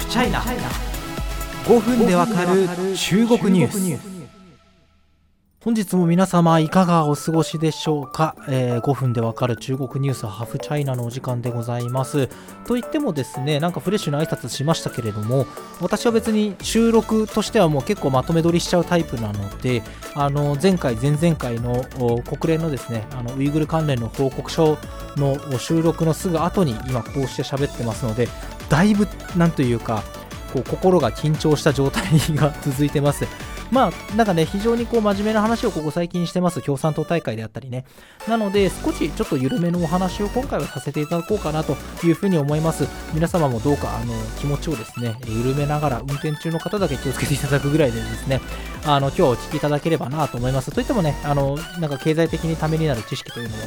フチャイナ5分でわかる中国ニュース。本日も皆様いかがお過ごしでしょうか、えー、5分でわかる中国ニュースハフチャイナのお時間でございます。と言ってもですねなんかフレッシュな挨拶しましたけれども私は別に収録としてはもう結構まとめ撮りしちゃうタイプなのであの前回前々回の国連のですねあのウイグル関連の報告書の収録のすぐ後に今こうして喋ってますのでだいぶなんというかこう心が緊張した状態が 続いてます。まあ、なんかね、非常にこう真面目な話をここ最近してます、共産党大会であったりね。なので、少しちょっと緩めのお話を今回はさせていただこうかなというふうに思います。皆様もどうかあの気持ちをですね、緩めながら、運転中の方だけ気をつけていただくぐらいでですね、あの今日お聞きいただければなと思います。といってもね、あのなんか経済的にためになる知識というのを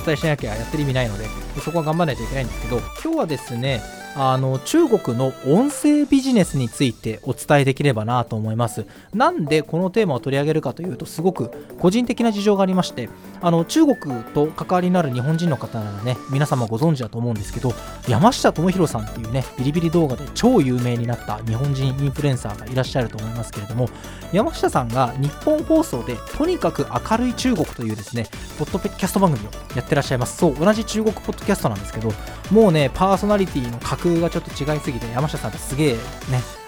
お伝えしなきゃやってる意味ないので、そこは頑張らないといけないんですけど、今日はですね、あの中国の音声ビジネスについてお伝えできればなと思います。なんでこのテーマを取り上げるかというとすごく個人的な事情がありましてあの中国と関わりのある日本人の方ならね皆様ご存知だと思うんですけど山下智博さんっていうねビリビリ動画で超有名になった日本人インフルエンサーがいらっしゃると思いますけれども山下さんが日本放送でとにかく明るい中国というですねポッドキャスト番組をやってらっしゃいますそう同じ中国ポッドキャストなんですけどもうねパーソナリティの格がちょっと違いすぎて山下さんってすげえね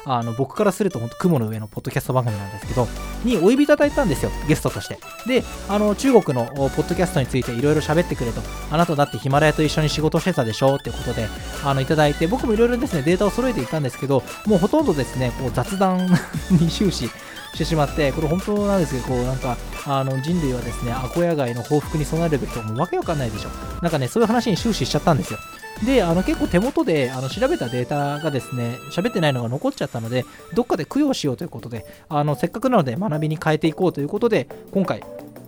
あの僕からすると本当雲の上のポッドキャスト番組なんですけどにお呼びいただいたんですよゲストとしてであの中国のポッドキャストについていろいろ喋ってくれとあなただってヒマラヤと一緒に仕事してたでしょってことであのいただいて僕もいろいろですねデータを揃えていたんですけどもうほとんどですねこう雑談 に終始してしまって、これ本当なんですけど、こうなんか、あの人類はですね、アコヤ街の報復に備えるべきと、もうわけわかんないでしょ。なんかね、そういう話に終始しちゃったんですよ。で、あの結構手元であの調べたデータがですね、喋ってないのが残っちゃったので、どっかで供養しようということで、あのせっかくなので学びに変えていこうということで、今回、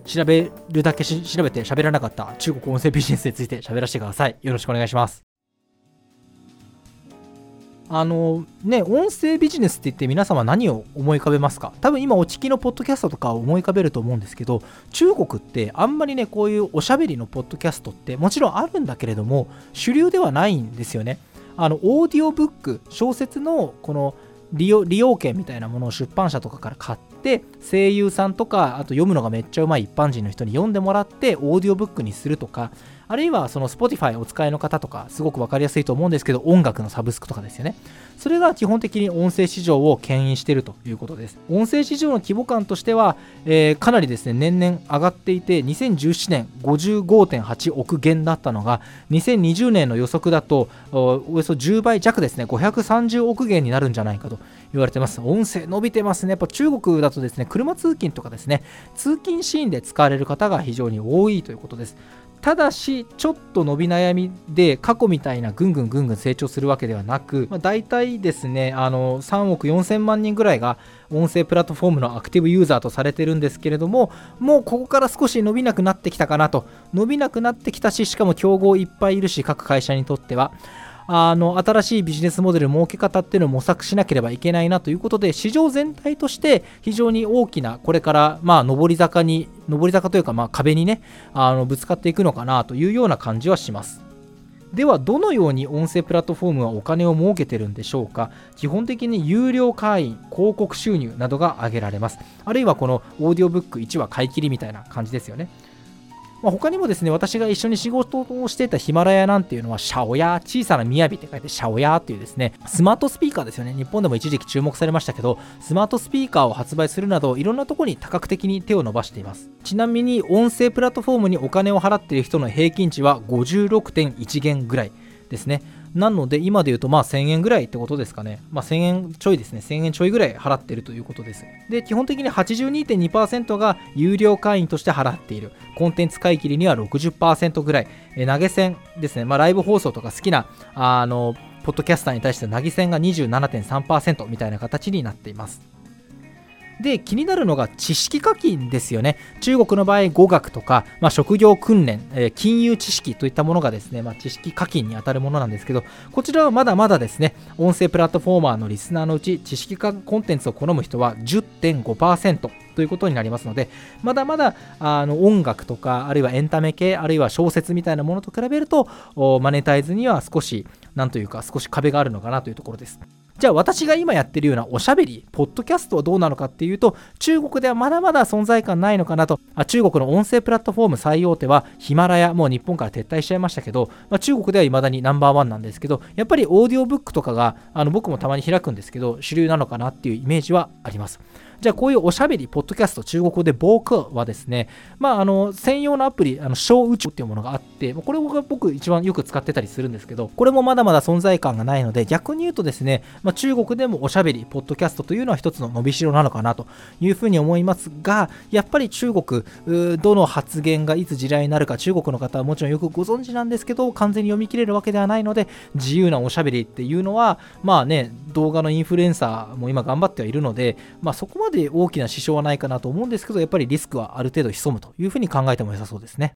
調べるだけ調べて喋らなかった中国音声ビジネスについて喋らせてください。よろしくお願いします。あのね、音声ビジネスって言って皆様何を思い浮かべますか？多分今お聞きのポッドキャストとかを思い浮かべると思うんですけど中国ってあんまりねこういうおしゃべりのポッドキャストってもちろんあるんだけれども主流ではないんですよね。あのオーディオブック小説のこの利用利用権みたいなものを出版社とかから買って声優さんとかあと読むのがめっちゃうまい一般人の人に読んでもらってオーディオブックにするとかあるいはその Spotify お使いの方とかすごく分かりやすいと思うんですけど音楽のサブスクとかですよね。それが基本的に音声市場を牽引しているということです。音声市場の規模感としては、えー、かなりですね年々上がっていて2017年55.8億元だったのが2020年の予測だとおよそ10倍弱ですね530億元になるんじゃないかと言われてます。音声伸びてますね。やっぱ中国だとですね車通勤とかですね通勤シーンで使われる方が非常に多いということです。ただしちょっと伸び悩みで過去みたいなぐんぐんぐんぐん成長するわけではなく、まあ、大体ですねあの3億4000万人ぐらいが音声プラットフォームのアクティブユーザーとされてるんですけれどももうここから少し伸びなくなってきたかなと。伸びなくなってきたししかも競合いっぱいいるし各会社にとっては。あの新しいビジネスモデル設け方っていうのを模索しなければいけないなということで市場全体として非常に大きなこれからまあ上り坂に上り坂というかまあ壁にねあのぶつかっていくのかなというような感じはします。ではどのように音声プラットフォームはお金を儲けてるんでしょうか？基本的に有料会員広告収入などが挙げられます。あるいはこのオーディオブック1話買い切りみたいな感じですよね。まあ、他にもですね、私が一緒に仕事をしていたヒマラヤなんていうのは、シャオヤ、小さな雅って書いてシャオヤっていうですね、スマートスピーカーですよね。日本でも一時期注目されましたけど、スマートスピーカーを発売するなど、いろんなところに多角的に手を伸ばしています。ちなみに、音声プラットフォームにお金を払っている人の平均値は56.1元ぐらいですね。なので、今で言うと、まあ、1000円ぐらいってことですかね。まあ、1000円ちょいですね。1000円ちょいぐらい払ってるということです。で、基本的に82.2%が有料会員として払っている。コンテンツ買い切りには60%ぐらい。え投げ銭ですね。まあ、ライブ放送とか好きな、あの、ポッドキャスターに対して投げ銭が27.3%みたいな形になっています。で気になるのが知識課金ですよね。中国の場合語学とか、まあ、職業訓練、えー、金融知識といったものがですね、まあ、知識課金に当たるものなんですけどこちらはまだまだですね音声プラットフォーマーのリスナーのうち知識化コンテンツを好む人は10.5%ということになりますのでまだまだあの音楽とかあるいはエンタメ系あるいは小説みたいなものと比べるとマネタイズには少しなんというか少し壁があるのかなというところです。じゃあ私が今やってるようなおしゃべり、ポッドキャストはどうなのかっていうと、中国ではまだまだ存在感ないのかなと、あ中国の音声プラットフォーム最大手はヒマラヤ、もう日本から撤退しちゃいましたけど、まあ、中国では未だにナンバーワンなんですけど、やっぱりオーディオブックとかが、あの僕もたまに開くんですけど、主流なのかなっていうイメージはあります。じゃあこういうおしゃべり、ポッドキャスト、中国語でボークはですね、まあ、あの専用のアプリ、あの小宇宙っていうものがあって、これが僕一番よく使ってたりするんですけど、これもまだまだ存在感がないので、逆に言うとですね、まあ、中国でもおしゃべり、ポッドキャストというのは一つの伸びしろなのかなというふうに思いますが、やっぱり中国、どの発言がいつ地雷になるか、中国の方はもちろんよくご存知なんですけど、完全に読み切れるわけではないので、自由なおしゃべりっていうのは、まあね、動画のインフルエンサーも今頑張ってはいるので、まあ、そこまでまで大きな支障はないかなと思うんですけど、やっぱりリスクはある程度潜むというふうに考えても良さそうですね。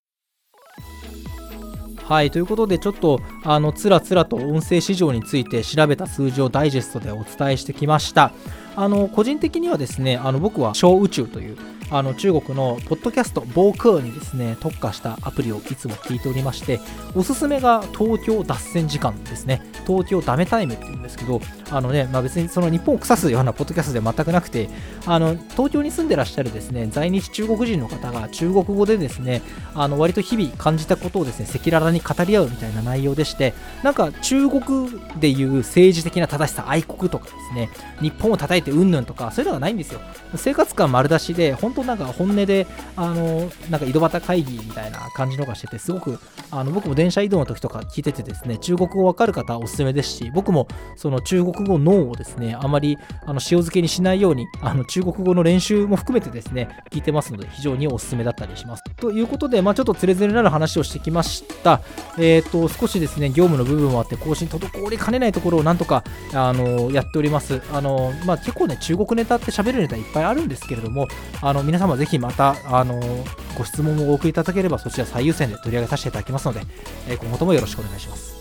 はい、ということで、ちょっと、あの、つらつらと音声市場について調べた数字をダイジェストでお伝えしてきました。あの、個人的にはですね、あの、僕は小宇宙という、あの中国のポッドキャスト防空にですね特化したアプリをいつも聞いておりましておすすめが東京脱線時間ですね。東京ダメタイムっていうんですけどあのね、まあ、別にその日本を腐すようなポッドキャストでは全くなくてあの東京に住んでらっしゃるですね在日中国人の方が中国語でですねあの割と日々感じたことをですね赤裸々に語り合うみたいな内容でしてなんか中国でいう政治的な正しさ愛国とかですね日本を叩いてうんぬんとかそういうのがないんですよ。生活感丸出しで本当なんか本音で、あの、なんか井戸端会議みたいな感じのがしてて、すごく、あの、僕も電車移動の時とか聞いててですね、中国語わかる方おすすめですし、僕もその中国語脳をですね、あまりあの塩漬けにしないように、あの中国語の練習も含めてですね、聞いてますので、非常におすすめだったりします。ということで、まあ、ちょっとつれづれなる話をしてきました。えっ、ー、と、少しですね、業務の部分もあって、更新滞りかねないところをなんとか、あの、やっております。あの、まあ、結構ね、中国ネタって喋るネタいっぱいあるんですけれども、あの、皆様ぜひまた、あの、ご質問をお送りいただければ、そちら最優先で取り上げさせていただきますので、え今後ともよろしくお願いします。